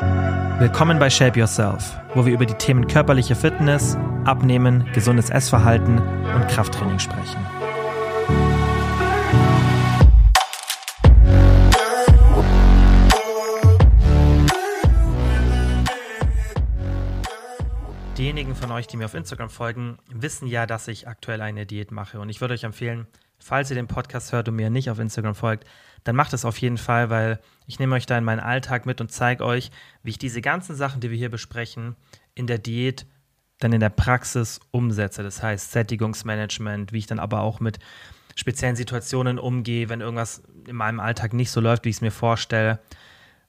Willkommen bei Shape Yourself, wo wir über die Themen körperliche Fitness, Abnehmen, gesundes Essverhalten und Krafttraining sprechen. Diejenigen von euch, die mir auf Instagram folgen, wissen ja, dass ich aktuell eine Diät mache. Und ich würde euch empfehlen, falls ihr den Podcast hört und mir nicht auf Instagram folgt, dann macht es auf jeden Fall, weil ich nehme euch da in meinen Alltag mit und zeige euch, wie ich diese ganzen Sachen, die wir hier besprechen, in der Diät dann in der Praxis umsetze. Das heißt Sättigungsmanagement, wie ich dann aber auch mit speziellen Situationen umgehe, wenn irgendwas in meinem Alltag nicht so läuft, wie ich es mir vorstelle,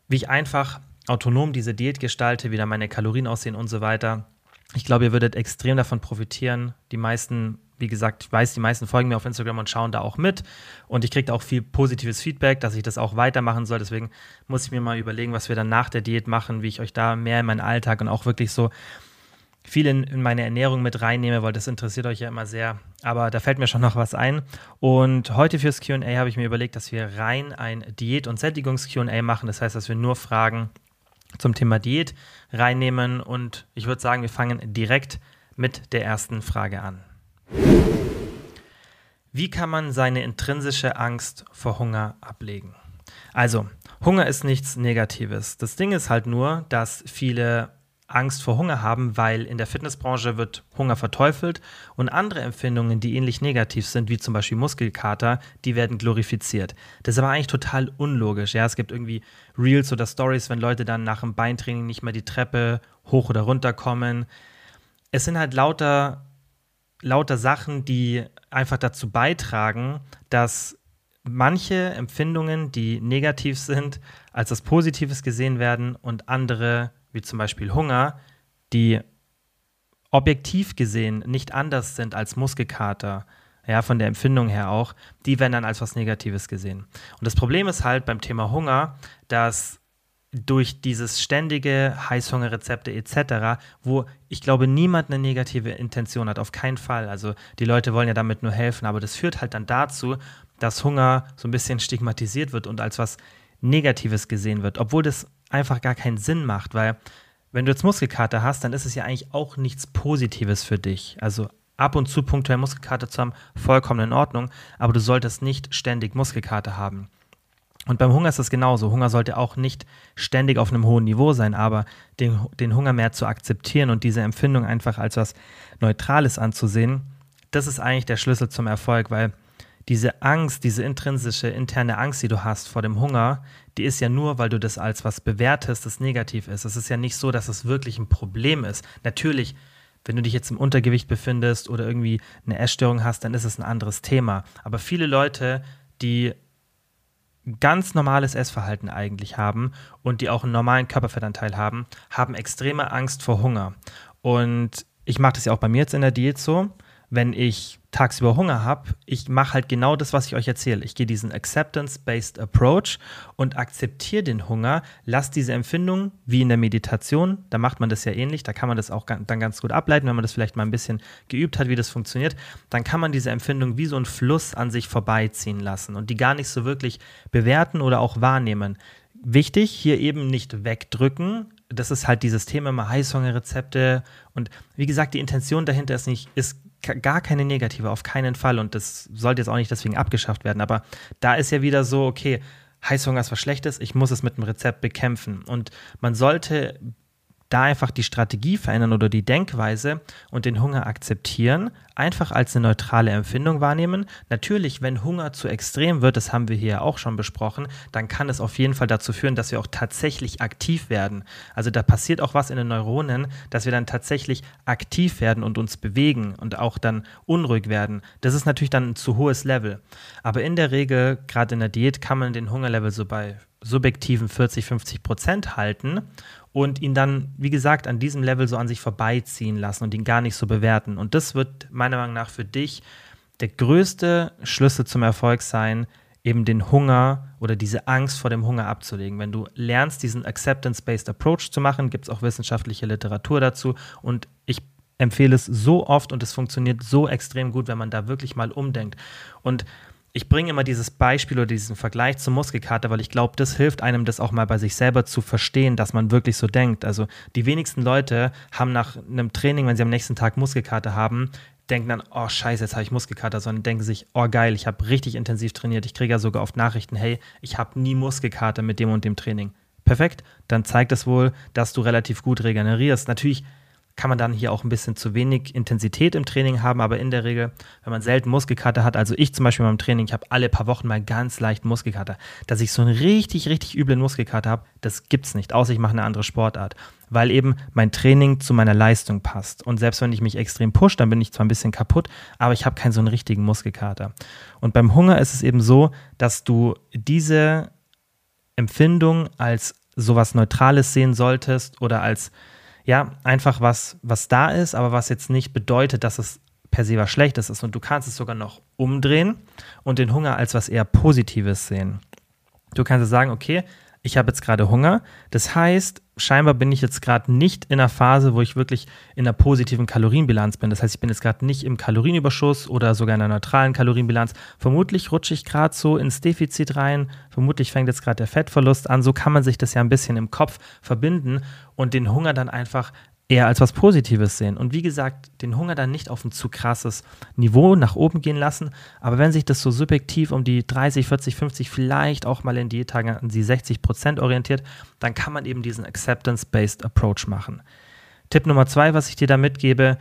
wie ich einfach autonom diese Diät gestalte, wie da meine Kalorien aussehen und so weiter. Ich glaube, ihr würdet extrem davon profitieren. Die meisten wie gesagt, ich weiß, die meisten folgen mir auf Instagram und schauen da auch mit. Und ich kriege da auch viel positives Feedback, dass ich das auch weitermachen soll. Deswegen muss ich mir mal überlegen, was wir dann nach der Diät machen, wie ich euch da mehr in meinen Alltag und auch wirklich so viel in, in meine Ernährung mit reinnehme, weil das interessiert euch ja immer sehr. Aber da fällt mir schon noch was ein. Und heute fürs QA habe ich mir überlegt, dass wir rein ein Diät- und Sättigungs-QA machen. Das heißt, dass wir nur Fragen zum Thema Diät reinnehmen. Und ich würde sagen, wir fangen direkt mit der ersten Frage an. Wie kann man seine intrinsische Angst vor Hunger ablegen? Also, Hunger ist nichts Negatives. Das Ding ist halt nur, dass viele Angst vor Hunger haben, weil in der Fitnessbranche wird Hunger verteufelt und andere Empfindungen, die ähnlich negativ sind, wie zum Beispiel Muskelkater, die werden glorifiziert. Das ist aber eigentlich total unlogisch. Ja, es gibt irgendwie Reels oder Stories, wenn Leute dann nach dem Beintraining nicht mehr die Treppe hoch oder runter kommen. Es sind halt lauter lauter Sachen, die einfach dazu beitragen, dass manche Empfindungen, die negativ sind, als das Positives gesehen werden und andere, wie zum Beispiel Hunger, die objektiv gesehen nicht anders sind als Muskelkater, ja, von der Empfindung her auch, die werden dann als was Negatives gesehen. Und das Problem ist halt beim Thema Hunger, dass durch dieses ständige Heißhungerrezepte etc., wo ich glaube, niemand eine negative Intention hat, auf keinen Fall. Also die Leute wollen ja damit nur helfen, aber das führt halt dann dazu, dass Hunger so ein bisschen stigmatisiert wird und als was Negatives gesehen wird, obwohl das einfach gar keinen Sinn macht, weil wenn du jetzt Muskelkater hast, dann ist es ja eigentlich auch nichts Positives für dich. Also ab und zu punktuell Muskelkater zu haben, vollkommen in Ordnung, aber du solltest nicht ständig Muskelkater haben. Und beim Hunger ist es genauso. Hunger sollte auch nicht ständig auf einem hohen Niveau sein, aber den, den Hunger mehr zu akzeptieren und diese Empfindung einfach als was Neutrales anzusehen, das ist eigentlich der Schlüssel zum Erfolg, weil diese Angst, diese intrinsische interne Angst, die du hast vor dem Hunger, die ist ja nur, weil du das als was bewertest, das negativ ist. Es ist ja nicht so, dass es wirklich ein Problem ist. Natürlich, wenn du dich jetzt im Untergewicht befindest oder irgendwie eine Essstörung hast, dann ist es ein anderes Thema. Aber viele Leute, die ganz normales Essverhalten eigentlich haben und die auch einen normalen Körperfettanteil haben, haben extreme Angst vor Hunger. Und ich mache das ja auch bei mir jetzt in der Diät so wenn ich tagsüber Hunger habe, ich mache halt genau das, was ich euch erzähle. Ich gehe diesen Acceptance-Based Approach und akzeptiere den Hunger, lasse diese Empfindung, wie in der Meditation, da macht man das ja ähnlich, da kann man das auch dann ganz gut ableiten, wenn man das vielleicht mal ein bisschen geübt hat, wie das funktioniert, dann kann man diese Empfindung wie so ein Fluss an sich vorbeiziehen lassen und die gar nicht so wirklich bewerten oder auch wahrnehmen. Wichtig, hier eben nicht wegdrücken, das ist halt dieses Thema immer Heißhungerrezepte und wie gesagt, die Intention dahinter ist nicht, ist gar keine negative, auf keinen Fall. Und das sollte jetzt auch nicht deswegen abgeschafft werden. Aber da ist ja wieder so, okay, Heißhunger ist was Schlechtes, ich muss es mit einem Rezept bekämpfen. Und man sollte da einfach die Strategie verändern oder die Denkweise und den Hunger akzeptieren, einfach als eine neutrale Empfindung wahrnehmen. Natürlich, wenn Hunger zu extrem wird, das haben wir hier auch schon besprochen, dann kann es auf jeden Fall dazu führen, dass wir auch tatsächlich aktiv werden. Also da passiert auch was in den Neuronen, dass wir dann tatsächlich aktiv werden und uns bewegen und auch dann unruhig werden. Das ist natürlich dann ein zu hohes Level. Aber in der Regel, gerade in der Diät, kann man den Hungerlevel so bei subjektiven 40, 50 Prozent halten und ihn dann, wie gesagt, an diesem Level so an sich vorbeiziehen lassen und ihn gar nicht so bewerten. Und das wird meiner Meinung nach für dich der größte Schlüssel zum Erfolg sein, eben den Hunger oder diese Angst vor dem Hunger abzulegen. Wenn du lernst, diesen Acceptance-Based Approach zu machen, gibt es auch wissenschaftliche Literatur dazu und ich empfehle es so oft und es funktioniert so extrem gut, wenn man da wirklich mal umdenkt. Und ich bringe immer dieses Beispiel oder diesen Vergleich zum Muskelkater, weil ich glaube, das hilft einem, das auch mal bei sich selber zu verstehen, dass man wirklich so denkt. Also die wenigsten Leute haben nach einem Training, wenn sie am nächsten Tag Muskelkater haben, denken dann, oh scheiße, jetzt habe ich Muskelkater, sondern denken sich, oh geil, ich habe richtig intensiv trainiert. Ich kriege ja sogar oft Nachrichten, hey, ich habe nie Muskelkater mit dem und dem Training. Perfekt, dann zeigt das wohl, dass du relativ gut regenerierst. Natürlich kann man dann hier auch ein bisschen zu wenig Intensität im Training haben, aber in der Regel, wenn man selten Muskelkater hat, also ich zum Beispiel beim Training, ich habe alle paar Wochen mal ganz leicht Muskelkater, dass ich so einen richtig, richtig üblen Muskelkater habe, das gibt es nicht, außer ich mache eine andere Sportart, weil eben mein Training zu meiner Leistung passt. Und selbst wenn ich mich extrem push, dann bin ich zwar ein bisschen kaputt, aber ich habe keinen so einen richtigen Muskelkater. Und beim Hunger ist es eben so, dass du diese Empfindung als sowas Neutrales sehen solltest oder als ja, einfach was, was da ist, aber was jetzt nicht bedeutet, dass es per se was Schlechtes ist. Und du kannst es sogar noch umdrehen und den Hunger als was eher Positives sehen. Du kannst sagen, okay, ich habe jetzt gerade Hunger. Das heißt, scheinbar bin ich jetzt gerade nicht in einer Phase, wo ich wirklich in einer positiven Kalorienbilanz bin. Das heißt, ich bin jetzt gerade nicht im Kalorienüberschuss oder sogar in einer neutralen Kalorienbilanz. Vermutlich rutsche ich gerade so ins Defizit rein. Vermutlich fängt jetzt gerade der Fettverlust an. So kann man sich das ja ein bisschen im Kopf verbinden und den Hunger dann einfach eher als was Positives sehen. Und wie gesagt, den Hunger dann nicht auf ein zu krasses Niveau nach oben gehen lassen. Aber wenn sich das so subjektiv um die 30, 40, 50, vielleicht auch mal in Diättagen an die 60 Prozent orientiert, dann kann man eben diesen Acceptance-Based Approach machen. Tipp Nummer zwei, was ich dir da mitgebe,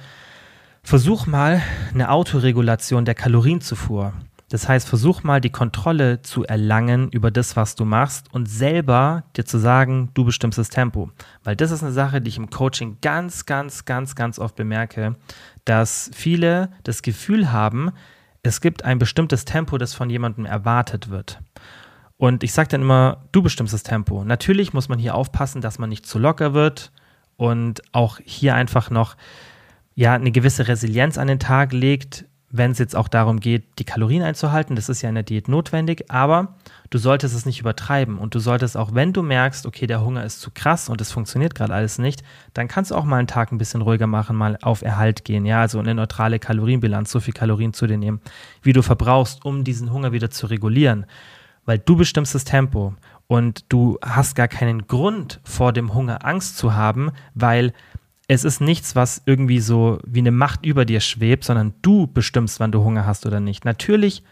versuch mal eine Autoregulation der Kalorienzufuhr. Das heißt, versuch mal die Kontrolle zu erlangen über das, was du machst und selber dir zu sagen, du bestimmst das Tempo. Weil das ist eine Sache, die ich im Coaching ganz, ganz, ganz, ganz oft bemerke, dass viele das Gefühl haben, es gibt ein bestimmtes Tempo, das von jemandem erwartet wird. Und ich sage dann immer, du bestimmst das Tempo. Natürlich muss man hier aufpassen, dass man nicht zu locker wird und auch hier einfach noch ja, eine gewisse Resilienz an den Tag legt, wenn es jetzt auch darum geht, die Kalorien einzuhalten. Das ist ja in der Diät notwendig, aber du solltest es nicht übertreiben und du solltest auch, wenn du merkst, okay, der Hunger ist zu krass und es funktioniert gerade alles nicht, dann kannst du auch mal einen Tag ein bisschen ruhiger machen, mal auf Erhalt gehen, ja, also eine neutrale Kalorienbilanz, so viel Kalorien zu dir nehmen, wie du verbrauchst, um diesen Hunger wieder zu regulieren, weil du bestimmst das Tempo und du hast gar keinen Grund vor dem Hunger Angst zu haben, weil es ist nichts, was irgendwie so wie eine Macht über dir schwebt, sondern du bestimmst, wann du Hunger hast oder nicht. Natürlich,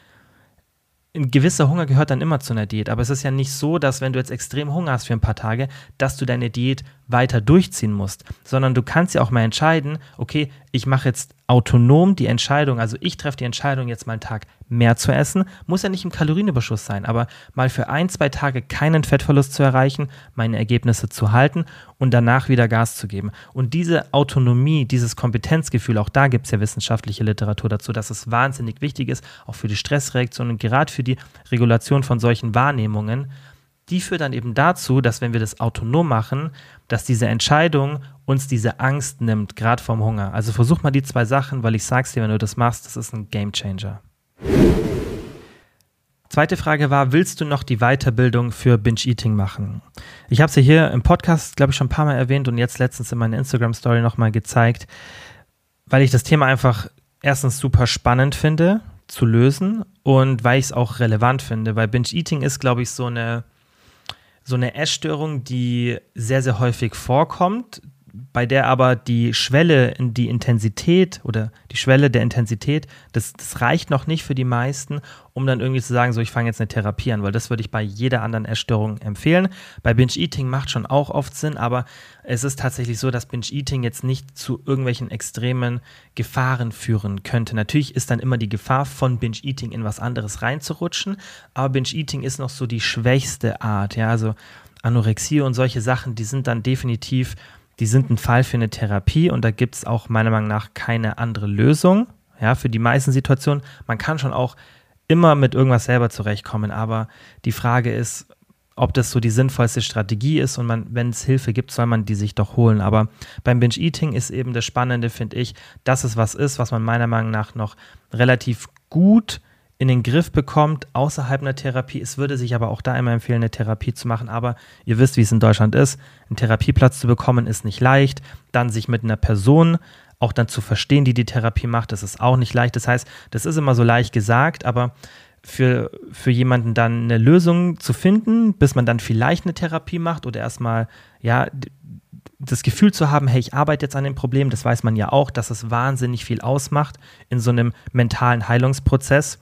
ein gewisser Hunger gehört dann immer zu einer Diät, aber es ist ja nicht so, dass wenn du jetzt extrem Hunger hast für ein paar Tage, dass du deine Diät weiter durchziehen musst, sondern du kannst ja auch mal entscheiden, okay, ich mache jetzt autonom die Entscheidung, also ich treffe die Entscheidung, jetzt mal einen Tag mehr zu essen, muss ja nicht im Kalorienüberschuss sein, aber mal für ein, zwei Tage keinen Fettverlust zu erreichen, meine Ergebnisse zu halten und danach wieder Gas zu geben. Und diese Autonomie, dieses Kompetenzgefühl, auch da gibt es ja wissenschaftliche Literatur dazu, dass es wahnsinnig wichtig ist, auch für die Stressreaktion und gerade für die Regulation von solchen Wahrnehmungen, die führt dann eben dazu, dass wenn wir das autonom machen, dass diese Entscheidung uns diese Angst nimmt, gerade vom Hunger. Also versuch mal die zwei Sachen, weil ich sag's dir, wenn du das machst, das ist ein Game Changer. Zweite Frage war, willst du noch die Weiterbildung für Binge Eating machen? Ich habe sie hier im Podcast, glaube ich, schon ein paar Mal erwähnt und jetzt letztens in meiner Instagram-Story nochmal gezeigt, weil ich das Thema einfach erstens super spannend finde zu lösen und weil ich es auch relevant finde, weil Binge Eating ist, glaube ich, so eine so eine Essstörung, die sehr, sehr häufig vorkommt, bei der aber die Schwelle die Intensität oder die Schwelle der Intensität, das, das reicht noch nicht für die meisten, um dann irgendwie zu sagen, so ich fange jetzt eine Therapie an, weil das würde ich bei jeder anderen Essstörung empfehlen. Bei Binge Eating macht schon auch oft Sinn, aber es ist tatsächlich so, dass Binge Eating jetzt nicht zu irgendwelchen extremen Gefahren führen könnte. Natürlich ist dann immer die Gefahr von Binge Eating in was anderes reinzurutschen, aber Binge Eating ist noch so die schwächste Art, ja, also Anorexie und solche Sachen, die sind dann definitiv die sind ein Fall für eine Therapie und da gibt es auch meiner Meinung nach keine andere Lösung. Ja, für die meisten Situationen. Man kann schon auch immer mit irgendwas selber zurechtkommen, aber die Frage ist, ob das so die sinnvollste Strategie ist und wenn es Hilfe gibt, soll man die sich doch holen. Aber beim Binge-Eating ist eben das Spannende, finde ich, dass es was ist, was man meiner Meinung nach noch relativ gut in den Griff bekommt außerhalb einer Therapie. Es würde sich aber auch da immer empfehlen, eine Therapie zu machen. Aber ihr wisst, wie es in Deutschland ist. Einen Therapieplatz zu bekommen ist nicht leicht. Dann sich mit einer Person auch dann zu verstehen, die die Therapie macht, das ist auch nicht leicht. Das heißt, das ist immer so leicht gesagt, aber für, für jemanden dann eine Lösung zu finden, bis man dann vielleicht eine Therapie macht oder erstmal, ja, das Gefühl zu haben, hey, ich arbeite jetzt an dem Problem, das weiß man ja auch, dass es wahnsinnig viel ausmacht in so einem mentalen Heilungsprozess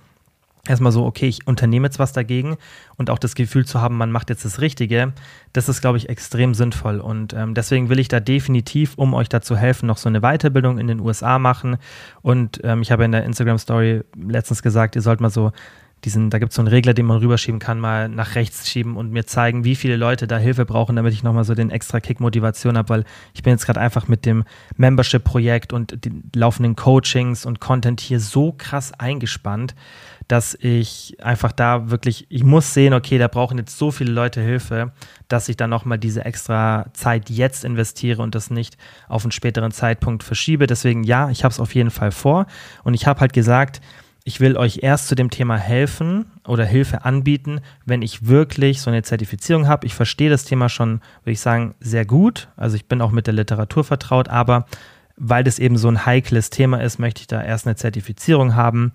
erstmal so, okay, ich unternehme jetzt was dagegen und auch das Gefühl zu haben, man macht jetzt das Richtige, das ist, glaube ich, extrem sinnvoll. Und ähm, deswegen will ich da definitiv, um euch dazu helfen, noch so eine Weiterbildung in den USA machen. Und ähm, ich habe in der Instagram-Story letztens gesagt, ihr sollt mal so diesen, da gibt es so einen Regler, den man rüberschieben kann, mal nach rechts schieben und mir zeigen, wie viele Leute da Hilfe brauchen, damit ich nochmal so den extra Kick Motivation habe, weil ich bin jetzt gerade einfach mit dem Membership-Projekt und den laufenden Coachings und Content hier so krass eingespannt, dass ich einfach da wirklich, ich muss sehen, okay, da brauchen jetzt so viele Leute Hilfe, dass ich dann nochmal diese extra Zeit jetzt investiere und das nicht auf einen späteren Zeitpunkt verschiebe. Deswegen ja, ich habe es auf jeden Fall vor und ich habe halt gesagt, ich will euch erst zu dem Thema helfen oder Hilfe anbieten, wenn ich wirklich so eine Zertifizierung habe. Ich verstehe das Thema schon, würde ich sagen, sehr gut. Also ich bin auch mit der Literatur vertraut, aber weil das eben so ein heikles Thema ist, möchte ich da erst eine Zertifizierung haben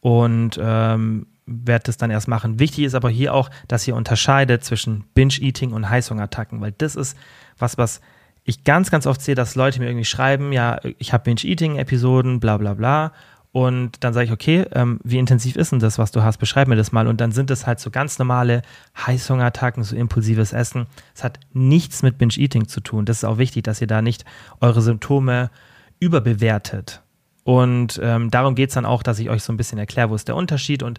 und ähm, werde das dann erst machen. Wichtig ist aber hier auch, dass ihr unterscheidet zwischen Binge-Eating und Heißhungerattacken, weil das ist was, was ich ganz, ganz oft sehe, dass Leute mir irgendwie schreiben, ja, ich habe Binge-Eating-Episoden, bla bla bla. Und dann sage ich, okay, ähm, wie intensiv ist denn das, was du hast? Beschreib mir das mal. Und dann sind es halt so ganz normale Heißhungerattacken, so impulsives Essen. Es hat nichts mit Binge-Eating zu tun. Das ist auch wichtig, dass ihr da nicht eure Symptome überbewertet. Und ähm, darum geht es dann auch, dass ich euch so ein bisschen erkläre, wo ist der Unterschied. Und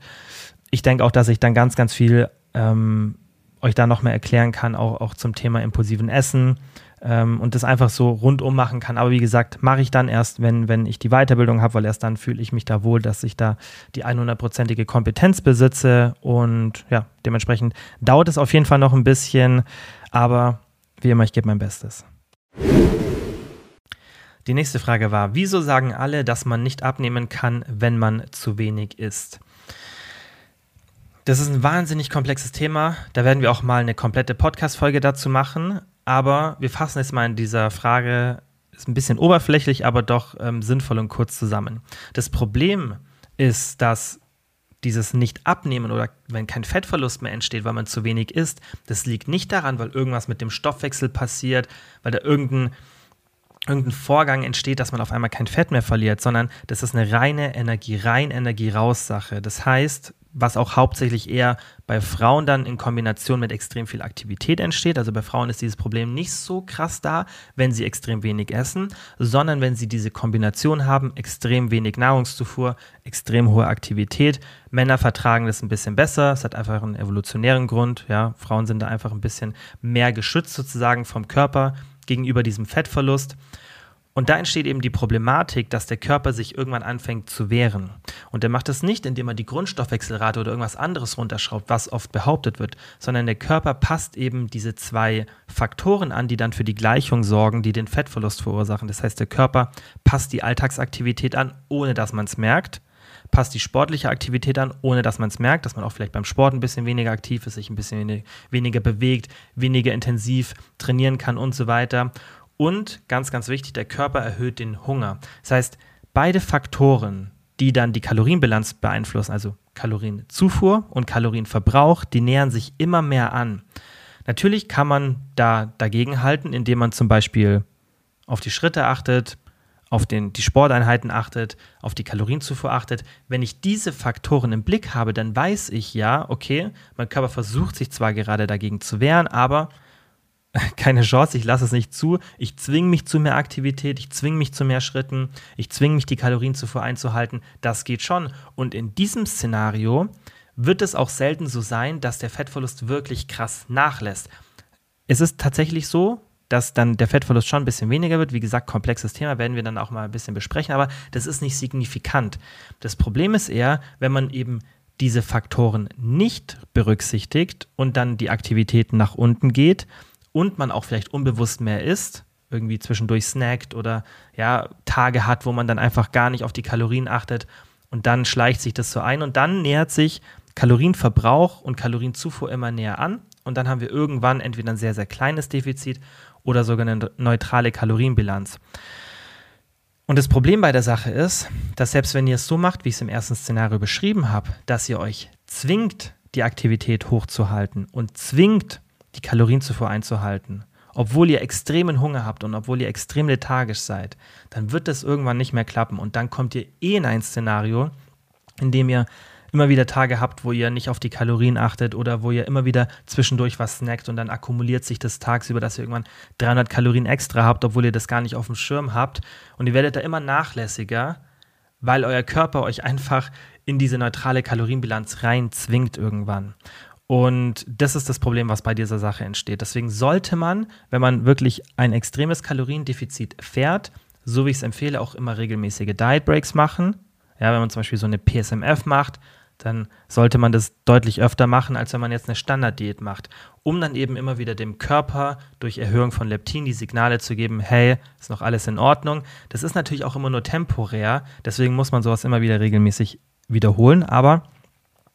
ich denke auch, dass ich dann ganz, ganz viel ähm, euch da noch mehr erklären kann, auch, auch zum Thema impulsiven Essen ähm, und das einfach so rundum machen kann. Aber wie gesagt, mache ich dann erst, wenn, wenn ich die Weiterbildung habe, weil erst dann fühle ich mich da wohl, dass ich da die 100%ige Kompetenz besitze und ja, dementsprechend dauert es auf jeden Fall noch ein bisschen, aber wie immer, ich gebe mein Bestes. Die nächste Frage war, wieso sagen alle, dass man nicht abnehmen kann, wenn man zu wenig isst? Das ist ein wahnsinnig komplexes Thema. Da werden wir auch mal eine komplette Podcast-Folge dazu machen. Aber wir fassen jetzt mal in dieser Frage, ist ein bisschen oberflächlich, aber doch ähm, sinnvoll und kurz zusammen. Das Problem ist, dass dieses Nicht-Abnehmen oder wenn kein Fettverlust mehr entsteht, weil man zu wenig isst, das liegt nicht daran, weil irgendwas mit dem Stoffwechsel passiert, weil da irgendein, irgendein Vorgang entsteht, dass man auf einmal kein Fett mehr verliert, sondern das ist eine reine Energie, rein Energie raus Sache. Das heißt, was auch hauptsächlich eher bei Frauen dann in Kombination mit extrem viel Aktivität entsteht. Also bei Frauen ist dieses Problem nicht so krass da, wenn sie extrem wenig essen, sondern wenn sie diese Kombination haben, extrem wenig Nahrungszufuhr, extrem hohe Aktivität. Männer vertragen das ein bisschen besser, es hat einfach einen evolutionären Grund. Ja, Frauen sind da einfach ein bisschen mehr geschützt sozusagen vom Körper gegenüber diesem Fettverlust. Und da entsteht eben die Problematik, dass der Körper sich irgendwann anfängt zu wehren. Und er macht das nicht, indem er die Grundstoffwechselrate oder irgendwas anderes runterschraubt, was oft behauptet wird, sondern der Körper passt eben diese zwei Faktoren an, die dann für die Gleichung sorgen, die den Fettverlust verursachen. Das heißt, der Körper passt die Alltagsaktivität an, ohne dass man es merkt passt die sportliche Aktivität an, ohne dass man es merkt, dass man auch vielleicht beim Sport ein bisschen weniger aktiv ist, sich ein bisschen weniger bewegt, weniger intensiv trainieren kann und so weiter. Und ganz, ganz wichtig, der Körper erhöht den Hunger. Das heißt, beide Faktoren, die dann die Kalorienbilanz beeinflussen, also Kalorienzufuhr und Kalorienverbrauch, die nähern sich immer mehr an. Natürlich kann man da dagegen halten, indem man zum Beispiel auf die Schritte achtet, auf den, die Sporteinheiten achtet, auf die Kalorienzufuhr achtet. Wenn ich diese Faktoren im Blick habe, dann weiß ich ja, okay, mein Körper versucht sich zwar gerade dagegen zu wehren, aber keine Chance, ich lasse es nicht zu. Ich zwinge mich zu mehr Aktivität, ich zwinge mich zu mehr Schritten, ich zwinge mich, die Kalorien zuvor einzuhalten. Das geht schon. Und in diesem Szenario wird es auch selten so sein, dass der Fettverlust wirklich krass nachlässt. Es ist tatsächlich so, dass dann der Fettverlust schon ein bisschen weniger wird. Wie gesagt, komplexes Thema werden wir dann auch mal ein bisschen besprechen, aber das ist nicht signifikant. Das Problem ist eher, wenn man eben diese Faktoren nicht berücksichtigt und dann die Aktivitäten nach unten geht, und man auch vielleicht unbewusst mehr isst, irgendwie zwischendurch snackt oder ja, Tage hat, wo man dann einfach gar nicht auf die Kalorien achtet und dann schleicht sich das so ein und dann nähert sich Kalorienverbrauch und Kalorienzufuhr immer näher an und dann haben wir irgendwann entweder ein sehr, sehr kleines Defizit oder sogar eine neutrale Kalorienbilanz. Und das Problem bei der Sache ist, dass selbst wenn ihr es so macht, wie ich es im ersten Szenario beschrieben habe, dass ihr euch zwingt, die Aktivität hochzuhalten und zwingt, die Kalorienzufuhr einzuhalten, obwohl ihr extremen Hunger habt und obwohl ihr extrem lethargisch seid, dann wird das irgendwann nicht mehr klappen und dann kommt ihr eh in ein Szenario, in dem ihr immer wieder Tage habt, wo ihr nicht auf die Kalorien achtet oder wo ihr immer wieder zwischendurch was snackt und dann akkumuliert sich das tagsüber, dass ihr irgendwann 300 Kalorien extra habt, obwohl ihr das gar nicht auf dem Schirm habt. Und ihr werdet da immer nachlässiger, weil euer Körper euch einfach in diese neutrale Kalorienbilanz rein zwingt irgendwann. Und das ist das Problem, was bei dieser Sache entsteht. Deswegen sollte man, wenn man wirklich ein extremes Kaloriendefizit fährt, so wie ich es empfehle, auch immer regelmäßige Diet Breaks machen. Ja, wenn man zum Beispiel so eine PSMF macht, dann sollte man das deutlich öfter machen, als wenn man jetzt eine Standarddiät macht, um dann eben immer wieder dem Körper durch Erhöhung von Leptin die Signale zu geben, hey, ist noch alles in Ordnung. Das ist natürlich auch immer nur temporär, deswegen muss man sowas immer wieder regelmäßig wiederholen, aber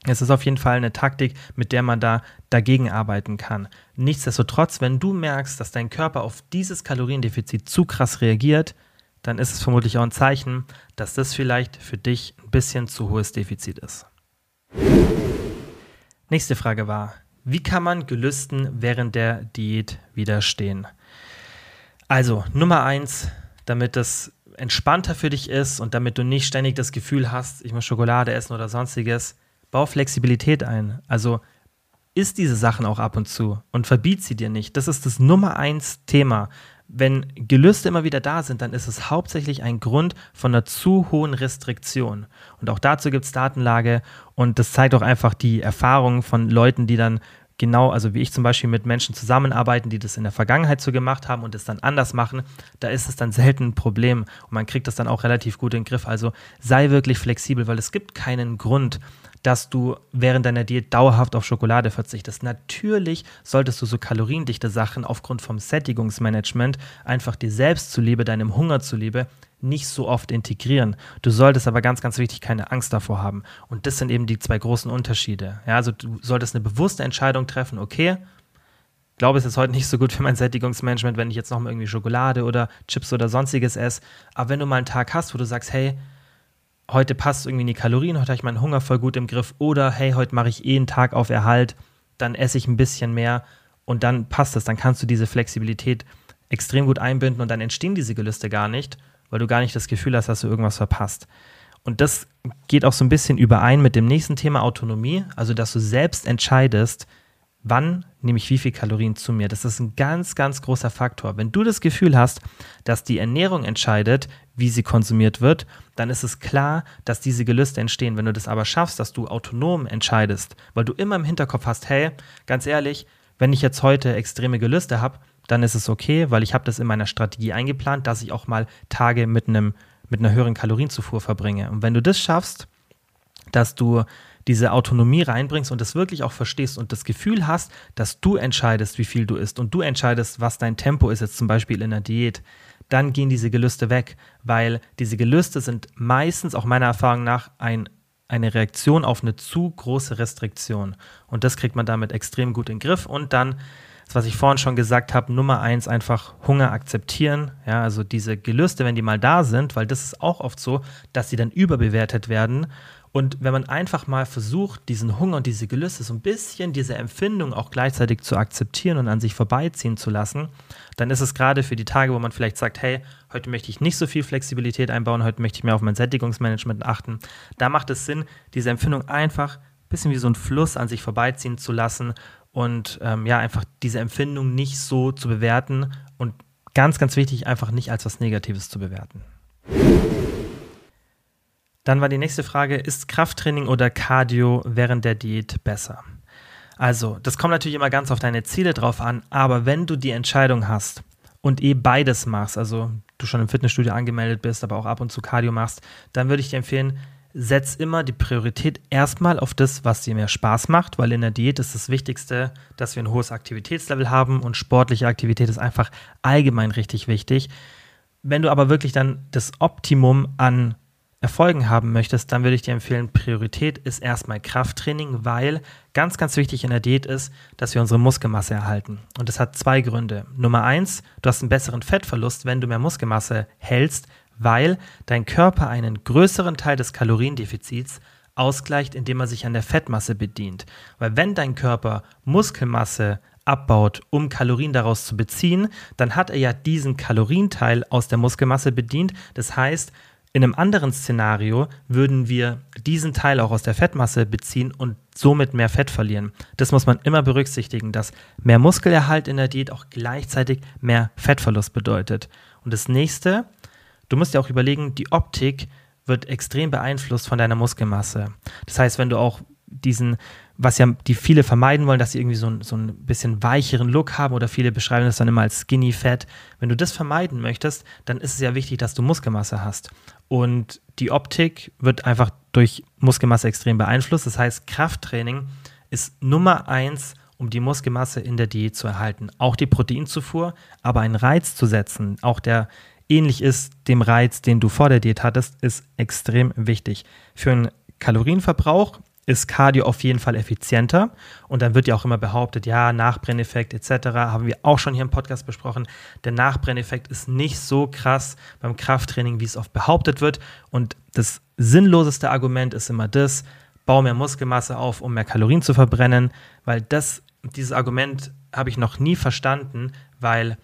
es ist auf jeden Fall eine Taktik, mit der man da dagegen arbeiten kann. Nichtsdestotrotz, wenn du merkst, dass dein Körper auf dieses Kaloriendefizit zu krass reagiert, dann ist es vermutlich auch ein Zeichen, dass das vielleicht für dich ein bisschen zu hohes Defizit ist. Nächste Frage war, wie kann man Gelüsten während der Diät widerstehen? Also, Nummer eins, damit das entspannter für dich ist und damit du nicht ständig das Gefühl hast, ich muss Schokolade essen oder sonstiges, bau Flexibilität ein. Also isst diese Sachen auch ab und zu und verbiet sie dir nicht. Das ist das Nummer eins Thema wenn Gelüste immer wieder da sind, dann ist es hauptsächlich ein Grund von einer zu hohen Restriktion. Und auch dazu gibt es Datenlage und das zeigt auch einfach die Erfahrung von Leuten, die dann genau, also wie ich zum Beispiel mit Menschen zusammenarbeiten, die das in der Vergangenheit so gemacht haben und es dann anders machen, da ist es dann selten ein Problem und man kriegt das dann auch relativ gut in den Griff. Also sei wirklich flexibel, weil es gibt keinen Grund, dass du während deiner Diät dauerhaft auf Schokolade verzichtest. Natürlich solltest du so kaloriendichte Sachen aufgrund vom Sättigungsmanagement einfach dir selbst zuliebe, deinem Hunger zuliebe, nicht so oft integrieren. Du solltest aber ganz, ganz wichtig keine Angst davor haben. Und das sind eben die zwei großen Unterschiede. Ja, also du solltest eine bewusste Entscheidung treffen, okay, glaube, es ist heute nicht so gut für mein Sättigungsmanagement, wenn ich jetzt noch mal irgendwie Schokolade oder Chips oder sonstiges esse. Aber wenn du mal einen Tag hast, wo du sagst, hey, heute passt irgendwie die Kalorien, heute habe ich meinen Hunger voll gut im Griff oder hey, heute mache ich eh einen Tag auf Erhalt, dann esse ich ein bisschen mehr und dann passt es, dann kannst du diese Flexibilität extrem gut einbinden und dann entstehen diese Gelüste gar nicht, weil du gar nicht das Gefühl hast, dass du irgendwas verpasst. Und das geht auch so ein bisschen überein mit dem nächsten Thema Autonomie, also dass du selbst entscheidest, wann nehme ich wie viel Kalorien zu mir. Das ist ein ganz, ganz großer Faktor. Wenn du das Gefühl hast, dass die Ernährung entscheidet, wie sie konsumiert wird, dann ist es klar, dass diese Gelüste entstehen. Wenn du das aber schaffst, dass du autonom entscheidest, weil du immer im Hinterkopf hast, hey, ganz ehrlich, wenn ich jetzt heute extreme Gelüste habe, dann ist es okay, weil ich habe das in meiner Strategie eingeplant, dass ich auch mal Tage mit einem mit einer höheren Kalorienzufuhr verbringe. Und wenn du das schaffst, dass du diese Autonomie reinbringst und das wirklich auch verstehst und das Gefühl hast, dass du entscheidest, wie viel du isst und du entscheidest, was dein Tempo ist, jetzt zum Beispiel in der Diät, dann gehen diese Gelüste weg, weil diese Gelüste sind meistens, auch meiner Erfahrung nach, ein, eine Reaktion auf eine zu große Restriktion. Und das kriegt man damit extrem gut in den Griff und dann was ich vorhin schon gesagt habe, Nummer eins einfach Hunger akzeptieren. Ja, also diese Gelüste, wenn die mal da sind, weil das ist auch oft so, dass sie dann überbewertet werden und wenn man einfach mal versucht, diesen Hunger und diese Gelüste, so ein bisschen diese Empfindung auch gleichzeitig zu akzeptieren und an sich vorbeiziehen zu lassen, dann ist es gerade für die Tage, wo man vielleicht sagt, hey, heute möchte ich nicht so viel Flexibilität einbauen, heute möchte ich mehr auf mein Sättigungsmanagement achten, da macht es Sinn, diese Empfindung einfach ein bisschen wie so ein Fluss an sich vorbeiziehen zu lassen und ähm, ja, einfach diese Empfindung nicht so zu bewerten und ganz, ganz wichtig, einfach nicht als was Negatives zu bewerten. Dann war die nächste Frage, ist Krafttraining oder Cardio während der Diät besser? Also, das kommt natürlich immer ganz auf deine Ziele drauf an, aber wenn du die Entscheidung hast und eh beides machst, also du schon im Fitnessstudio angemeldet bist, aber auch ab und zu Cardio machst, dann würde ich dir empfehlen, setz immer die Priorität erstmal auf das, was dir mehr Spaß macht, weil in der Diät ist das Wichtigste, dass wir ein hohes Aktivitätslevel haben und sportliche Aktivität ist einfach allgemein richtig wichtig. Wenn du aber wirklich dann das Optimum an Erfolgen haben möchtest, dann würde ich dir empfehlen, Priorität ist erstmal Krafttraining, weil ganz, ganz wichtig in der Diät ist, dass wir unsere Muskelmasse erhalten. Und das hat zwei Gründe. Nummer eins, du hast einen besseren Fettverlust, wenn du mehr Muskelmasse hältst, weil dein Körper einen größeren Teil des Kaloriendefizits ausgleicht, indem er sich an der Fettmasse bedient. Weil wenn dein Körper Muskelmasse abbaut, um Kalorien daraus zu beziehen, dann hat er ja diesen Kalorienteil aus der Muskelmasse bedient. Das heißt, in einem anderen Szenario würden wir diesen Teil auch aus der Fettmasse beziehen und somit mehr Fett verlieren. Das muss man immer berücksichtigen, dass mehr Muskelerhalt in der Diät auch gleichzeitig mehr Fettverlust bedeutet. Und das nächste, du musst ja auch überlegen, die Optik wird extrem beeinflusst von deiner Muskelmasse. Das heißt, wenn du auch diesen, was ja die viele vermeiden wollen, dass sie irgendwie so, ein, so ein bisschen weicheren Look haben oder viele beschreiben das dann immer als Skinny Fat. Wenn du das vermeiden möchtest, dann ist es ja wichtig, dass du Muskelmasse hast. Und die Optik wird einfach durch Muskelmasse extrem beeinflusst. Das heißt, Krafttraining ist Nummer eins, um die Muskelmasse in der Diät zu erhalten. Auch die Proteinzufuhr, aber einen Reiz zu setzen, auch der ähnlich ist dem Reiz, den du vor der Diät hattest, ist extrem wichtig. Für einen Kalorienverbrauch ist Cardio auf jeden Fall effizienter. Und dann wird ja auch immer behauptet, ja, Nachbrenneffekt etc. haben wir auch schon hier im Podcast besprochen. Der Nachbrenneffekt ist nicht so krass beim Krafttraining, wie es oft behauptet wird. Und das sinnloseste Argument ist immer das, bau mehr Muskelmasse auf, um mehr Kalorien zu verbrennen, weil das, dieses Argument habe ich noch nie verstanden, weil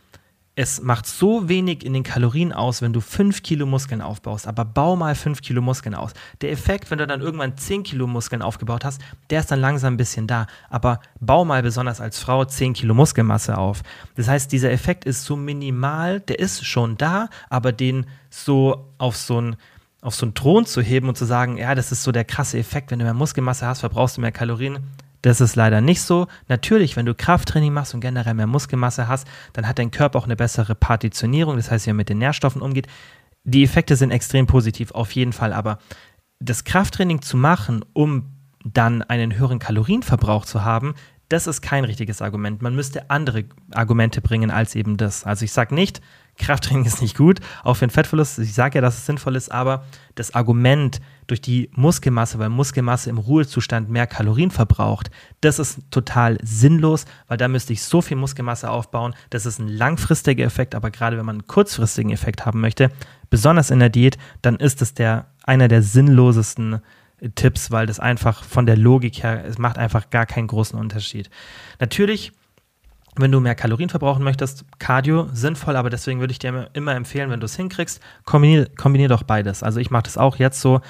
es macht so wenig in den Kalorien aus, wenn du 5 Kilo Muskeln aufbaust, aber bau mal 5 Kilo Muskeln aus. Der Effekt, wenn du dann irgendwann 10 Kilo Muskeln aufgebaut hast, der ist dann langsam ein bisschen da, aber bau mal besonders als Frau 10 Kilo Muskelmasse auf. Das heißt, dieser Effekt ist so minimal, der ist schon da, aber den so auf so ein auf so einen Thron zu heben und zu sagen, ja, das ist so der krasse Effekt, wenn du mehr Muskelmasse hast, verbrauchst du mehr Kalorien, das ist leider nicht so. Natürlich, wenn du Krafttraining machst und generell mehr Muskelmasse hast, dann hat dein Körper auch eine bessere Partitionierung, das heißt, wie er mit den Nährstoffen umgeht. Die Effekte sind extrem positiv, auf jeden Fall, aber das Krafttraining zu machen, um dann einen höheren Kalorienverbrauch zu haben, das ist kein richtiges Argument. Man müsste andere Argumente bringen als eben das. Also ich sage nicht, Krafttraining ist nicht gut, auch für den Fettverlust. Ich sage ja, dass es sinnvoll ist, aber das Argument durch die Muskelmasse, weil Muskelmasse im Ruhezustand mehr Kalorien verbraucht, das ist total sinnlos, weil da müsste ich so viel Muskelmasse aufbauen. Das ist ein langfristiger Effekt, aber gerade wenn man einen kurzfristigen Effekt haben möchte, besonders in der Diät, dann ist es der, einer der sinnlosesten Tipps, weil das einfach von der Logik her, es macht einfach gar keinen großen Unterschied. Natürlich wenn du mehr Kalorien verbrauchen möchtest, Cardio sinnvoll, aber deswegen würde ich dir immer empfehlen, wenn du es hinkriegst, kombinier, kombinier doch beides. Also ich mache das auch jetzt so.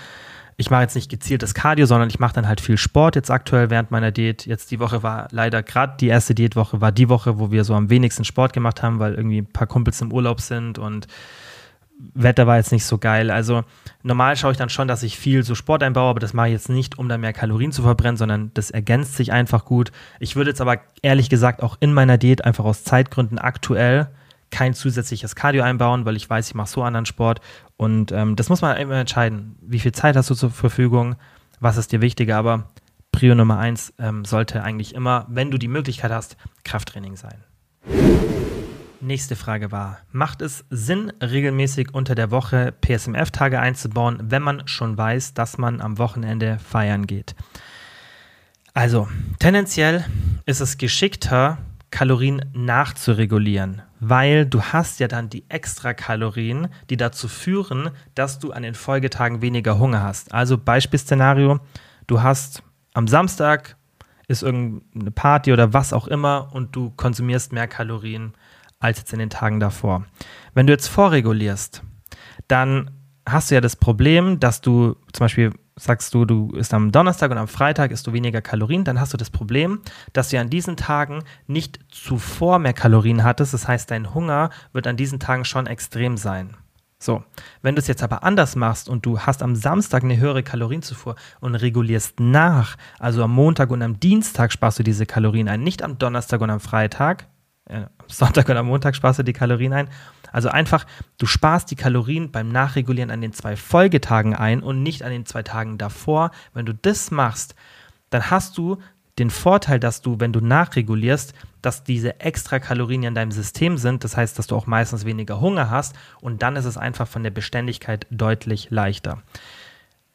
Ich mache jetzt nicht gezieltes Cardio, sondern ich mache dann halt viel Sport jetzt aktuell während meiner Diät. Jetzt die Woche war leider gerade die erste Diätwoche, war die Woche, wo wir so am wenigsten Sport gemacht haben, weil irgendwie ein paar Kumpels im Urlaub sind und Wetter war jetzt nicht so geil. Also normal schaue ich dann schon, dass ich viel so Sport einbaue, aber das mache ich jetzt nicht, um da mehr Kalorien zu verbrennen, sondern das ergänzt sich einfach gut. Ich würde jetzt aber ehrlich gesagt auch in meiner Diät einfach aus Zeitgründen aktuell kein zusätzliches Cardio einbauen, weil ich weiß, ich mache so anderen Sport. Und ähm, das muss man immer entscheiden. Wie viel Zeit hast du zur Verfügung? Was ist dir wichtiger? Aber Prio Nummer eins ähm, sollte eigentlich immer, wenn du die Möglichkeit hast, Krafttraining sein. Nächste Frage war, macht es Sinn, regelmäßig unter der Woche PSMF-Tage einzubauen, wenn man schon weiß, dass man am Wochenende feiern geht? Also, tendenziell ist es geschickter, Kalorien nachzuregulieren, weil du hast ja dann die extra Kalorien, die dazu führen, dass du an den Folgetagen weniger Hunger hast. Also Beispielszenario, du hast am Samstag ist irgendeine Party oder was auch immer und du konsumierst mehr Kalorien als jetzt in den Tagen davor. Wenn du jetzt vorregulierst, dann hast du ja das Problem, dass du zum Beispiel sagst du, du isst am Donnerstag und am Freitag isst du weniger Kalorien, dann hast du das Problem, dass du an diesen Tagen nicht zuvor mehr Kalorien hattest. Das heißt, dein Hunger wird an diesen Tagen schon extrem sein. So, wenn du es jetzt aber anders machst und du hast am Samstag eine höhere Kalorienzufuhr und regulierst nach, also am Montag und am Dienstag sparst du diese Kalorien ein, nicht am Donnerstag und am Freitag, äh, Sonntag oder Montag sparst du die Kalorien ein. Also einfach, du sparst die Kalorien beim Nachregulieren an den zwei Folgetagen ein und nicht an den zwei Tagen davor. Wenn du das machst, dann hast du den Vorteil, dass du, wenn du nachregulierst, dass diese extra Kalorien in deinem System sind. Das heißt, dass du auch meistens weniger Hunger hast und dann ist es einfach von der Beständigkeit deutlich leichter.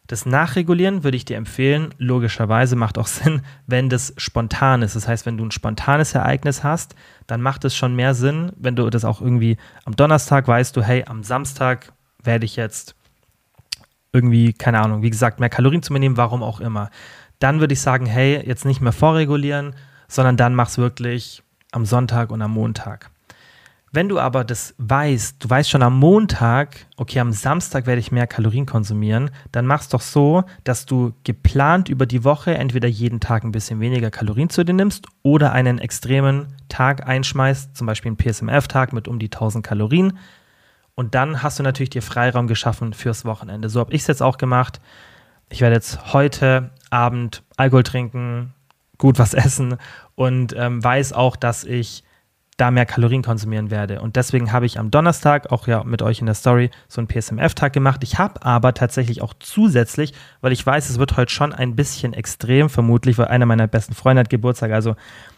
Das Nachregulieren würde ich dir empfehlen, logischerweise macht auch Sinn, wenn das spontan ist. Das heißt, wenn du ein spontanes Ereignis hast, dann macht es schon mehr Sinn, wenn du das auch irgendwie am Donnerstag weißt du, hey, am Samstag werde ich jetzt irgendwie, keine Ahnung, wie gesagt, mehr Kalorien zu mir nehmen, warum auch immer. Dann würde ich sagen, hey, jetzt nicht mehr vorregulieren, sondern dann mach's wirklich am Sonntag und am Montag. Wenn du aber das weißt, du weißt schon am Montag, okay, am Samstag werde ich mehr Kalorien konsumieren, dann mach's doch so, dass du geplant über die Woche entweder jeden Tag ein bisschen weniger Kalorien zu dir nimmst oder einen extremen Tag einschmeißt, zum Beispiel einen PSMF-Tag mit um die 1000 Kalorien. Und dann hast du natürlich dir Freiraum geschaffen fürs Wochenende. So habe ich es jetzt auch gemacht. Ich werde jetzt heute Abend Alkohol trinken, gut was essen und ähm, weiß auch, dass ich da mehr Kalorien konsumieren werde. Und deswegen habe ich am Donnerstag auch ja mit euch in der Story so einen PSMF-Tag gemacht. Ich habe aber tatsächlich auch zusätzlich, weil ich weiß, es wird heute schon ein bisschen extrem, vermutlich, weil einer meiner besten Freunde hat Geburtstag. Also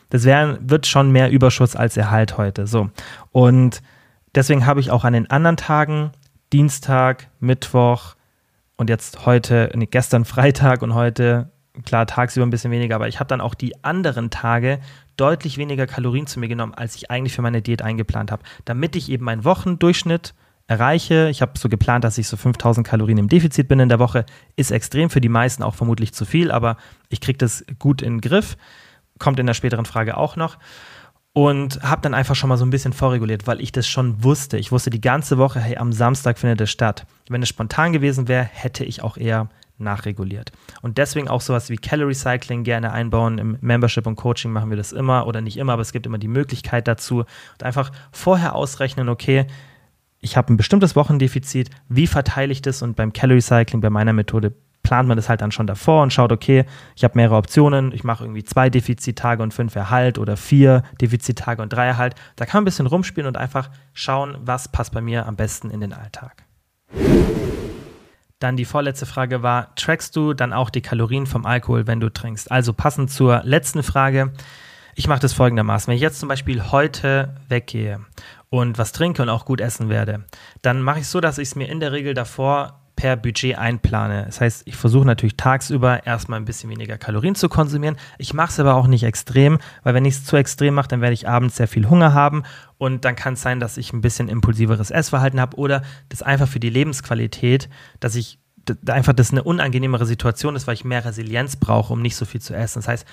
das wär, wird schon mehr Überschuss als Erhalt heute. So. Und deswegen habe ich auch an den anderen Tagen, Dienstag, Mittwoch und jetzt heute, nee, gestern Freitag und heute klar tagsüber ein bisschen weniger, aber ich habe dann auch die anderen Tage deutlich weniger Kalorien zu mir genommen, als ich eigentlich für meine Diät eingeplant habe, damit ich eben meinen Wochendurchschnitt erreiche. Ich habe so geplant, dass ich so 5000 Kalorien im Defizit bin in der Woche. Ist extrem, für die meisten auch vermutlich zu viel, aber ich kriege das gut in den Griff. Kommt in der späteren Frage auch noch. Und habe dann einfach schon mal so ein bisschen vorreguliert, weil ich das schon wusste. Ich wusste die ganze Woche, hey, am Samstag findet es statt. Wenn es spontan gewesen wäre, hätte ich auch eher nachreguliert. Und deswegen auch sowas wie Calorie Cycling gerne einbauen. Im Membership und Coaching machen wir das immer oder nicht immer, aber es gibt immer die Möglichkeit dazu. Und einfach vorher ausrechnen, okay, ich habe ein bestimmtes Wochendefizit, wie verteile ich das? Und beim Calorie Cycling, bei meiner Methode, plant man das halt dann schon davor und schaut, okay, ich habe mehrere Optionen, ich mache irgendwie zwei Defizittage und fünf Erhalt oder vier Defizittage und drei Erhalt. Da kann man ein bisschen rumspielen und einfach schauen, was passt bei mir am besten in den Alltag. Dann die vorletzte Frage war, trackst du dann auch die Kalorien vom Alkohol, wenn du trinkst? Also passend zur letzten Frage, ich mache das folgendermaßen. Wenn ich jetzt zum Beispiel heute weggehe und was trinke und auch gut essen werde, dann mache ich so, dass ich es mir in der Regel davor per Budget einplane. Das heißt, ich versuche natürlich tagsüber erstmal ein bisschen weniger Kalorien zu konsumieren. Ich mache es aber auch nicht extrem, weil wenn ich es zu extrem mache, dann werde ich abends sehr viel Hunger haben und dann kann es sein, dass ich ein bisschen impulsiveres Essverhalten habe oder das einfach für die Lebensqualität, dass ich einfach das eine unangenehmere Situation ist, weil ich mehr Resilienz brauche, um nicht so viel zu essen. Das heißt,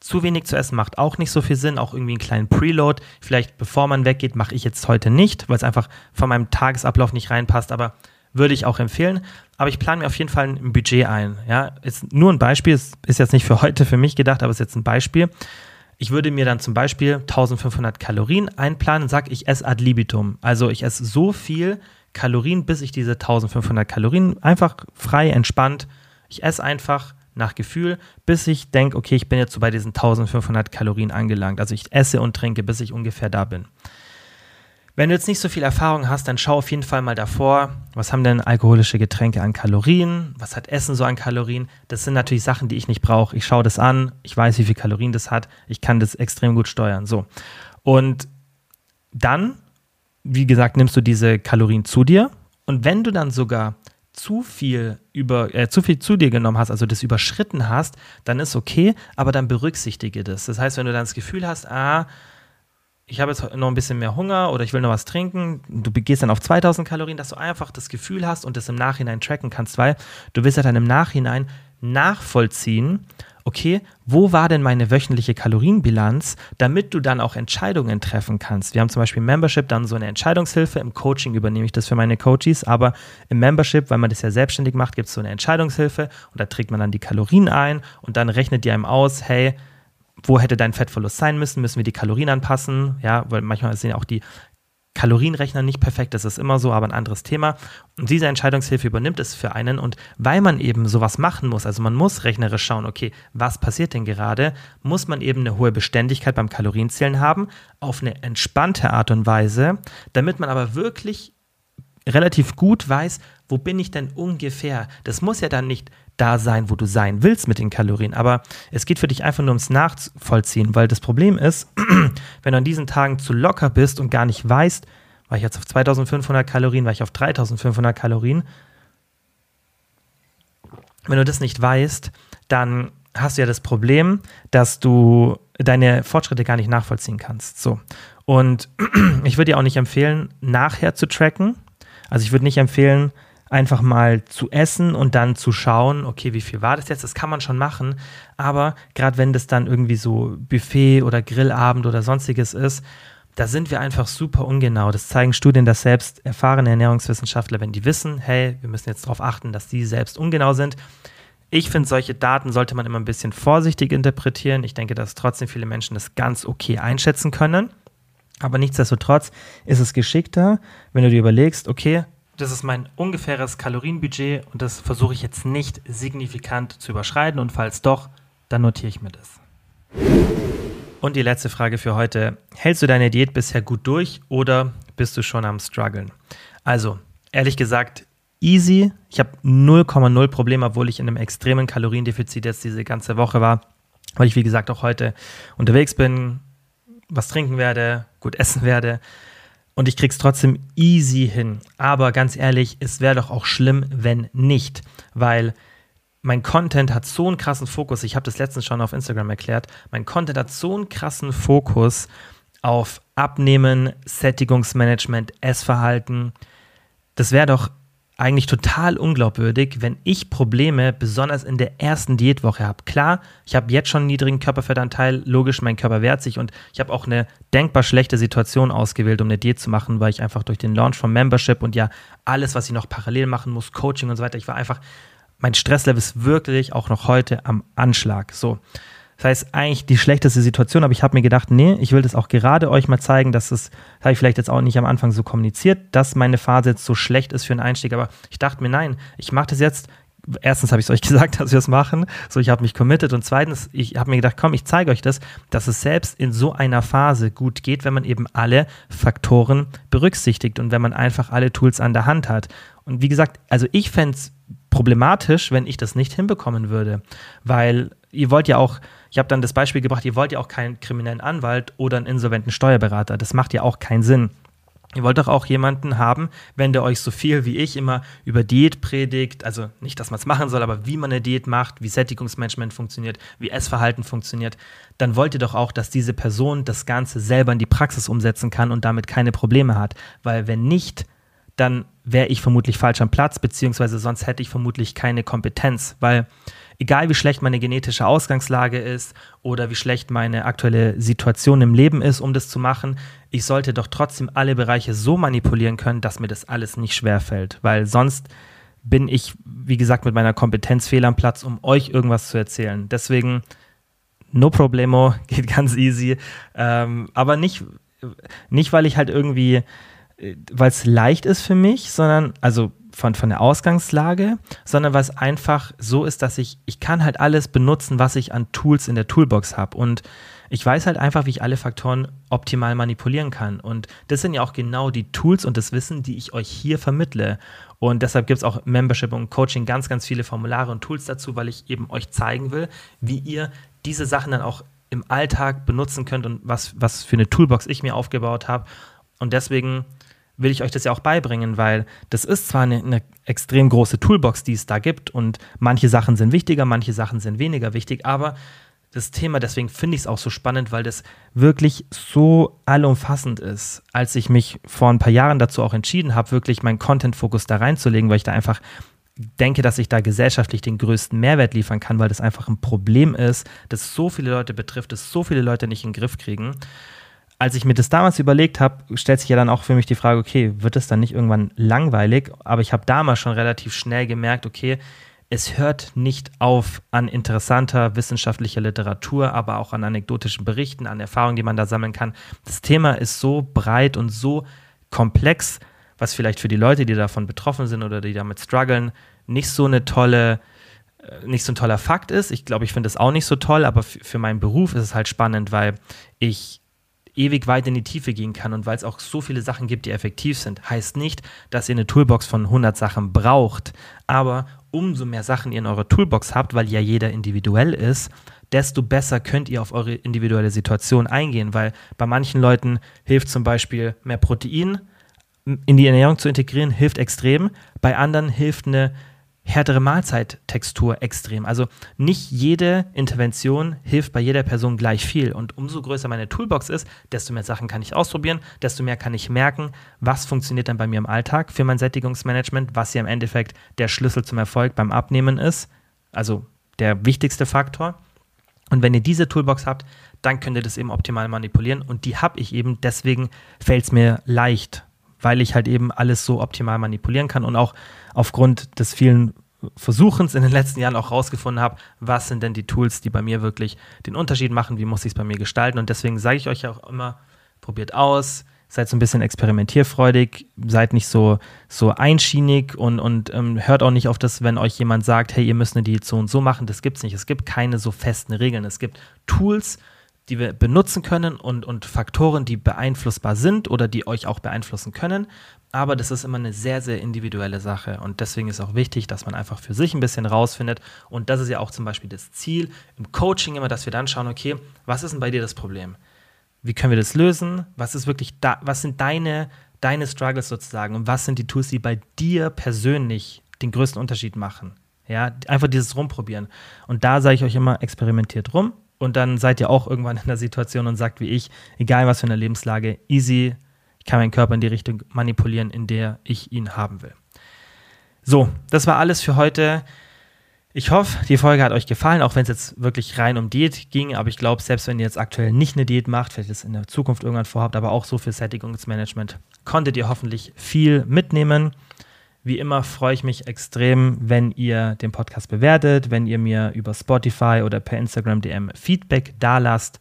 zu wenig zu essen macht auch nicht so viel Sinn, auch irgendwie einen kleinen Preload. Vielleicht bevor man weggeht, mache ich jetzt heute nicht, weil es einfach von meinem Tagesablauf nicht reinpasst, aber würde ich auch empfehlen. Aber ich plane mir auf jeden Fall ein Budget ein. Ja, ist nur ein Beispiel, ist, ist jetzt nicht für heute für mich gedacht, aber ist jetzt ein Beispiel. Ich würde mir dann zum Beispiel 1500 Kalorien einplanen und sage, ich esse ad libitum. Also ich esse so viel Kalorien, bis ich diese 1500 Kalorien einfach frei, entspannt. Ich esse einfach nach Gefühl, bis ich denke, okay, ich bin jetzt so bei diesen 1500 Kalorien angelangt. Also ich esse und trinke, bis ich ungefähr da bin. Wenn du jetzt nicht so viel Erfahrung hast, dann schau auf jeden Fall mal davor, was haben denn alkoholische Getränke an Kalorien, was hat Essen so an Kalorien. Das sind natürlich Sachen, die ich nicht brauche. Ich schaue das an, ich weiß, wie viel Kalorien das hat, ich kann das extrem gut steuern. So. Und dann, wie gesagt, nimmst du diese Kalorien zu dir und wenn du dann sogar zu viel über äh, zu viel zu dir genommen hast, also das überschritten hast, dann ist okay, aber dann berücksichtige das. Das heißt, wenn du dann das Gefühl hast, ah, ich habe jetzt noch ein bisschen mehr Hunger oder ich will noch was trinken, du gehst dann auf 2000 Kalorien, dass du einfach das Gefühl hast und das im Nachhinein tracken kannst, weil du willst ja dann im Nachhinein nachvollziehen, okay, wo war denn meine wöchentliche Kalorienbilanz, damit du dann auch Entscheidungen treffen kannst. Wir haben zum Beispiel im Membership dann so eine Entscheidungshilfe, im Coaching übernehme ich das für meine Coaches, aber im Membership, weil man das ja selbstständig macht, gibt es so eine Entscheidungshilfe und da trägt man dann die Kalorien ein und dann rechnet die einem aus, hey, wo hätte dein Fettverlust sein müssen? Müssen wir die Kalorien anpassen? Ja, weil manchmal sind ja auch die Kalorienrechner nicht perfekt, das ist immer so, aber ein anderes Thema. Und diese Entscheidungshilfe übernimmt es für einen. Und weil man eben sowas machen muss, also man muss rechnerisch schauen, okay, was passiert denn gerade, muss man eben eine hohe Beständigkeit beim Kalorienzählen haben, auf eine entspannte Art und Weise, damit man aber wirklich relativ gut weiß, wo bin ich denn ungefähr. Das muss ja dann nicht da sein, wo du sein willst mit den Kalorien. Aber es geht für dich einfach nur ums Nachvollziehen, weil das Problem ist, wenn du an diesen Tagen zu locker bist und gar nicht weißt, war ich jetzt auf 2500 Kalorien, war ich auf 3500 Kalorien. Wenn du das nicht weißt, dann hast du ja das Problem, dass du deine Fortschritte gar nicht nachvollziehen kannst. So. Und ich würde dir auch nicht empfehlen, nachher zu tracken, Also ich würde nicht empfehlen, einfach mal zu essen und dann zu schauen, okay, wie viel war das jetzt? Das kann man schon machen, aber gerade wenn das dann irgendwie so Buffet oder Grillabend oder sonstiges ist, da sind wir einfach super ungenau. Das zeigen Studien, dass selbst erfahrene Ernährungswissenschaftler, wenn die wissen, hey, wir müssen jetzt darauf achten, dass die selbst ungenau sind. Ich finde, solche Daten sollte man immer ein bisschen vorsichtig interpretieren. Ich denke, dass trotzdem viele Menschen das ganz okay einschätzen können. Aber nichtsdestotrotz ist es geschickter, wenn du dir überlegst, okay, das ist mein ungefähres Kalorienbudget und das versuche ich jetzt nicht signifikant zu überschreiten und falls doch, dann notiere ich mir das. Und die letzte Frage für heute. Hältst du deine Diät bisher gut durch oder bist du schon am struggeln? Also, ehrlich gesagt, easy. Ich habe 0,0 Probleme, obwohl ich in einem extremen Kaloriendefizit jetzt diese ganze Woche war, weil ich, wie gesagt, auch heute unterwegs bin, was trinken werde, gut essen werde. Und ich krieg's trotzdem easy hin. Aber ganz ehrlich, es wäre doch auch schlimm, wenn nicht. Weil mein Content hat so einen krassen Fokus, ich habe das letztens schon auf Instagram erklärt, mein Content hat so einen krassen Fokus auf Abnehmen, Sättigungsmanagement, Essverhalten. Das wäre doch eigentlich total unglaubwürdig, wenn ich Probleme besonders in der ersten Diätwoche habe. Klar, ich habe jetzt schon einen niedrigen Körperfettanteil, logisch, mein Körper wehrt sich und ich habe auch eine denkbar schlechte Situation ausgewählt, um eine Diät zu machen, weil ich einfach durch den Launch vom Membership und ja alles, was ich noch parallel machen muss, Coaching und so weiter, ich war einfach mein Stresslevel ist wirklich auch noch heute am Anschlag. So. Das heißt, eigentlich die schlechteste Situation, aber ich habe mir gedacht, nee, ich will das auch gerade euch mal zeigen, dass es, das habe ich vielleicht jetzt auch nicht am Anfang so kommuniziert, dass meine Phase jetzt so schlecht ist für einen Einstieg, aber ich dachte mir, nein, ich mache das jetzt. Erstens habe ich es euch gesagt, dass wir es machen, so ich habe mich committed und zweitens, ich habe mir gedacht, komm, ich zeige euch das, dass es selbst in so einer Phase gut geht, wenn man eben alle Faktoren berücksichtigt und wenn man einfach alle Tools an der Hand hat. Und wie gesagt, also ich fände es problematisch, wenn ich das nicht hinbekommen würde. Weil ihr wollt ja auch, ich habe dann das Beispiel gebracht, ihr wollt ja auch keinen kriminellen Anwalt oder einen insolventen Steuerberater. Das macht ja auch keinen Sinn. Ihr wollt doch auch jemanden haben, wenn der euch so viel wie ich immer über Diät predigt, also nicht, dass man es machen soll, aber wie man eine Diät macht, wie Sättigungsmanagement funktioniert, wie Essverhalten funktioniert, dann wollt ihr doch auch, dass diese Person das Ganze selber in die Praxis umsetzen kann und damit keine Probleme hat. Weil wenn nicht, dann wäre ich vermutlich falsch am Platz, beziehungsweise sonst hätte ich vermutlich keine Kompetenz, weil egal wie schlecht meine genetische Ausgangslage ist oder wie schlecht meine aktuelle Situation im Leben ist, um das zu machen, ich sollte doch trotzdem alle Bereiche so manipulieren können, dass mir das alles nicht schwerfällt, weil sonst bin ich, wie gesagt, mit meiner Kompetenz fehl am Platz, um euch irgendwas zu erzählen. Deswegen, no problemo, geht ganz easy, ähm, aber nicht, nicht, weil ich halt irgendwie weil es leicht ist für mich, sondern, also von, von der Ausgangslage, sondern weil es einfach so ist, dass ich, ich kann halt alles benutzen, was ich an Tools in der Toolbox habe. Und ich weiß halt einfach, wie ich alle Faktoren optimal manipulieren kann. Und das sind ja auch genau die Tools und das Wissen, die ich euch hier vermittle. Und deshalb gibt es auch Membership und Coaching ganz, ganz viele Formulare und Tools dazu, weil ich eben euch zeigen will, wie ihr diese Sachen dann auch im Alltag benutzen könnt und was, was für eine Toolbox ich mir aufgebaut habe. Und deswegen will ich euch das ja auch beibringen, weil das ist zwar eine, eine, extrem große Toolbox, die es da gibt und manche Sachen sind wichtiger, manche Sachen sind weniger wichtig, aber das Thema, deswegen finde ich es auch so spannend, weil das wirklich so allumfassend ist. Als ich mich vor ein paar Jahren dazu auch entschieden habe, wirklich meinen Content-Fokus da reinzulegen, weil ich da einfach denke, dass ich da gesellschaftlich den größten Mehrwert liefern kann, weil das einfach ein Problem ist, das so viele Leute betrifft, das so viele Leute nicht in den Griff kriegen als ich mir das damals überlegt habe, stellt sich ja dann auch für mich die Frage, okay, wird es dann nicht irgendwann langweilig? Aber ich habe damals schon relativ schnell gemerkt, okay, es hört nicht auf an interessanter wissenschaftlicher Literatur, aber auch an anekdotischen Berichten, an Erfahrungen, die man da sammeln kann. Das Thema ist so breit und so komplex, was vielleicht für die Leute, die davon betroffen sind oder die damit strugglen, nicht so eine tolle, äh, nicht so ein toller Fakt ist. Ich glaube, ich finde es auch nicht so toll, aber für meinen Beruf ist es halt spannend, weil ich ewig weit in die Tiefe gehen kann und weil es auch so viele Sachen gibt, die effektiv sind, heißt nicht, dass ihr eine Toolbox von 100 Sachen braucht, aber umso mehr Sachen ihr in eurer Toolbox habt, weil ja jeder individuell ist, desto besser könnt ihr auf eure individuelle Situation eingehen, weil bei manchen Leuten hilft zum Beispiel mehr Protein in die Ernährung zu integrieren, hilft extrem, bei anderen hilft eine härtere Mahlzeittextur extrem. Also nicht jede Intervention hilft bei jeder Person gleich viel. Und umso größer meine Toolbox ist, desto mehr Sachen kann ich ausprobieren, desto mehr kann ich merken, was funktioniert dann bei mir im Alltag für mein Sättigungsmanagement, was ja im Endeffekt der Schlüssel zum Erfolg beim Abnehmen ist. Also der wichtigste Faktor. Und wenn ihr diese Toolbox habt, dann könnt ihr das eben optimal manipulieren. Und die habe ich eben, deswegen fällt es mir leicht, weil ich halt eben alles so optimal manipulieren kann und auch aufgrund des vielen Versuchens in den letzten Jahren auch rausgefunden habe, was sind denn die Tools, die bei mir wirklich den Unterschied machen, wie muss ich es bei mir gestalten. Und deswegen sage ich euch ja auch immer, probiert aus, seid so ein bisschen experimentierfreudig, seid nicht so, so einschienig und, und ähm, hört auch nicht auf das, wenn euch jemand sagt, hey, ihr müsst eine Diät so und so machen. Das gibt es nicht. Es gibt keine so festen Regeln. Es gibt Tools, die wir benutzen können und, und Faktoren, die beeinflussbar sind oder die euch auch beeinflussen können. Aber das ist immer eine sehr, sehr individuelle Sache. Und deswegen ist auch wichtig, dass man einfach für sich ein bisschen rausfindet. Und das ist ja auch zum Beispiel das Ziel im Coaching immer, dass wir dann schauen, okay, was ist denn bei dir das Problem? Wie können wir das lösen? Was ist wirklich da, was sind deine, deine Struggles sozusagen? Und was sind die Tools, die bei dir persönlich den größten Unterschied machen? Ja, einfach dieses Rumprobieren. Und da sage ich euch immer, experimentiert rum, und dann seid ihr auch irgendwann in der Situation und sagt wie ich, egal was für eine Lebenslage, easy, ich kann meinen Körper in die Richtung manipulieren, in der ich ihn haben will. So, das war alles für heute. Ich hoffe, die Folge hat euch gefallen, auch wenn es jetzt wirklich rein um Diät ging. Aber ich glaube, selbst wenn ihr jetzt aktuell nicht eine Diät macht, vielleicht es in der Zukunft irgendwann vorhabt, aber auch so für Sättigungsmanagement, konntet ihr hoffentlich viel mitnehmen. Wie immer freue ich mich extrem, wenn ihr den Podcast bewertet, wenn ihr mir über Spotify oder per Instagram DM Feedback dalasst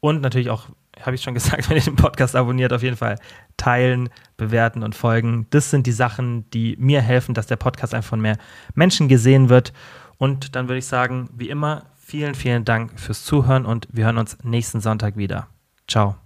und natürlich auch, habe ich schon gesagt, wenn ihr den Podcast abonniert, auf jeden Fall teilen, bewerten und folgen. Das sind die Sachen, die mir helfen, dass der Podcast einfach von mehr Menschen gesehen wird. Und dann würde ich sagen, wie immer, vielen, vielen Dank fürs Zuhören und wir hören uns nächsten Sonntag wieder. Ciao.